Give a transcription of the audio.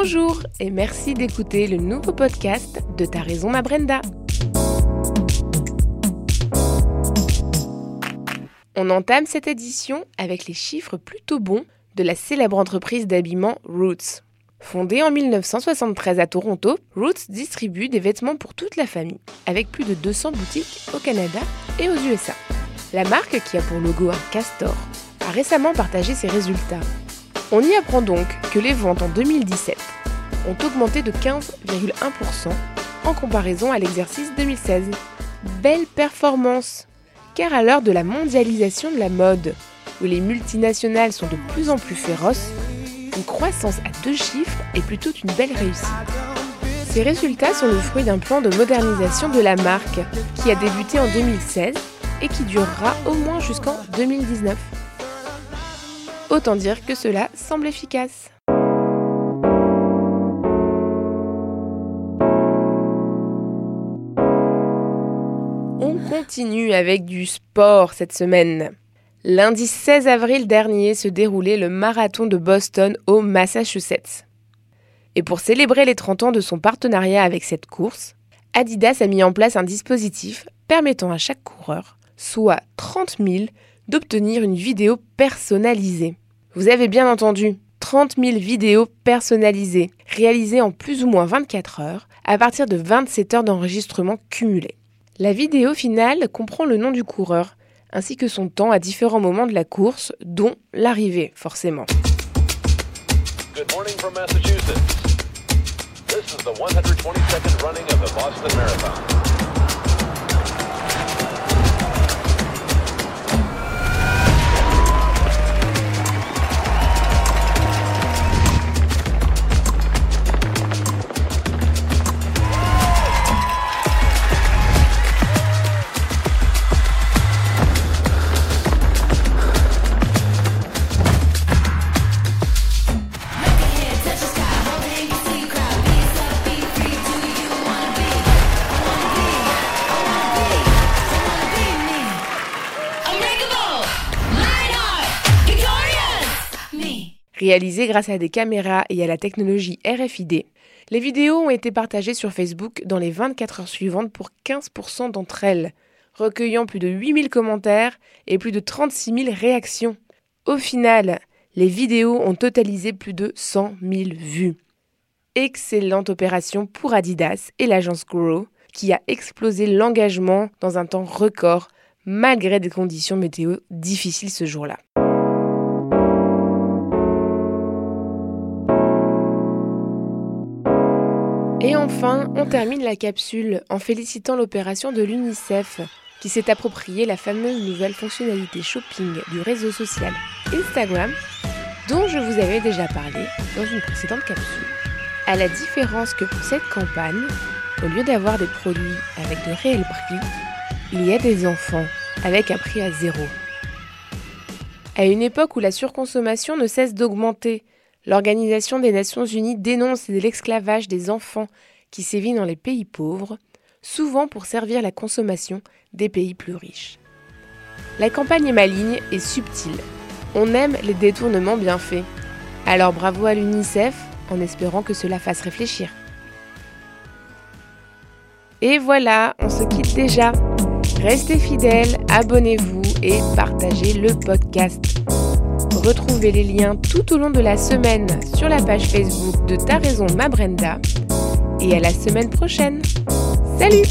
Bonjour et merci d'écouter le nouveau podcast de Ta raison ma Brenda. On entame cette édition avec les chiffres plutôt bons de la célèbre entreprise d'habillement Roots. Fondée en 1973 à Toronto, Roots distribue des vêtements pour toute la famille, avec plus de 200 boutiques au Canada et aux USA. La marque, qui a pour logo un castor, a récemment partagé ses résultats. On y apprend donc que les ventes en 2017 ont augmenté de 15,1% en comparaison à l'exercice 2016. Belle performance Car à l'heure de la mondialisation de la mode, où les multinationales sont de plus en plus féroces, une croissance à deux chiffres est plutôt une belle réussite. Ces résultats sont le fruit d'un plan de modernisation de la marque qui a débuté en 2016 et qui durera au moins jusqu'en 2019. Autant dire que cela semble efficace. On continue avec du sport cette semaine. Lundi 16 avril dernier se déroulait le marathon de Boston au Massachusetts. Et pour célébrer les 30 ans de son partenariat avec cette course, Adidas a mis en place un dispositif permettant à chaque coureur, soit 30 000, d'obtenir une vidéo personnalisée. Vous avez bien entendu, 30 000 vidéos personnalisées, réalisées en plus ou moins 24 heures, à partir de 27 heures d'enregistrement cumulé. La vidéo finale comprend le nom du coureur, ainsi que son temps à différents moments de la course, dont l'arrivée, forcément. Good morning from Massachusetts. This is the 122nd running of the Boston Marathon. Réalisées grâce à des caméras et à la technologie RFID, les vidéos ont été partagées sur Facebook dans les 24 heures suivantes pour 15% d'entre elles, recueillant plus de 8000 commentaires et plus de 36 000 réactions. Au final, les vidéos ont totalisé plus de 100 000 vues. Excellente opération pour Adidas et l'agence Grow, qui a explosé l'engagement dans un temps record malgré des conditions météo difficiles ce jour-là. Enfin, on termine la capsule en félicitant l'opération de l'UNICEF qui s'est approprié la fameuse nouvelle fonctionnalité shopping du réseau social Instagram dont je vous avais déjà parlé dans une précédente capsule. À la différence que pour cette campagne, au lieu d'avoir des produits avec de réels prix, il y a des enfants avec un prix à zéro. À une époque où la surconsommation ne cesse d'augmenter L'Organisation des Nations Unies dénonce l'esclavage des enfants qui sévit dans les pays pauvres, souvent pour servir la consommation des pays plus riches. La campagne est maligne et subtile. On aime les détournements bien faits. Alors bravo à l'UNICEF, en espérant que cela fasse réfléchir. Et voilà, on se quitte déjà. Restez fidèles, abonnez-vous et partagez le podcast. Retrouvez les liens tout au long de la semaine sur la page Facebook de Ta Raison Ma Brenda. Et à la semaine prochaine. Salut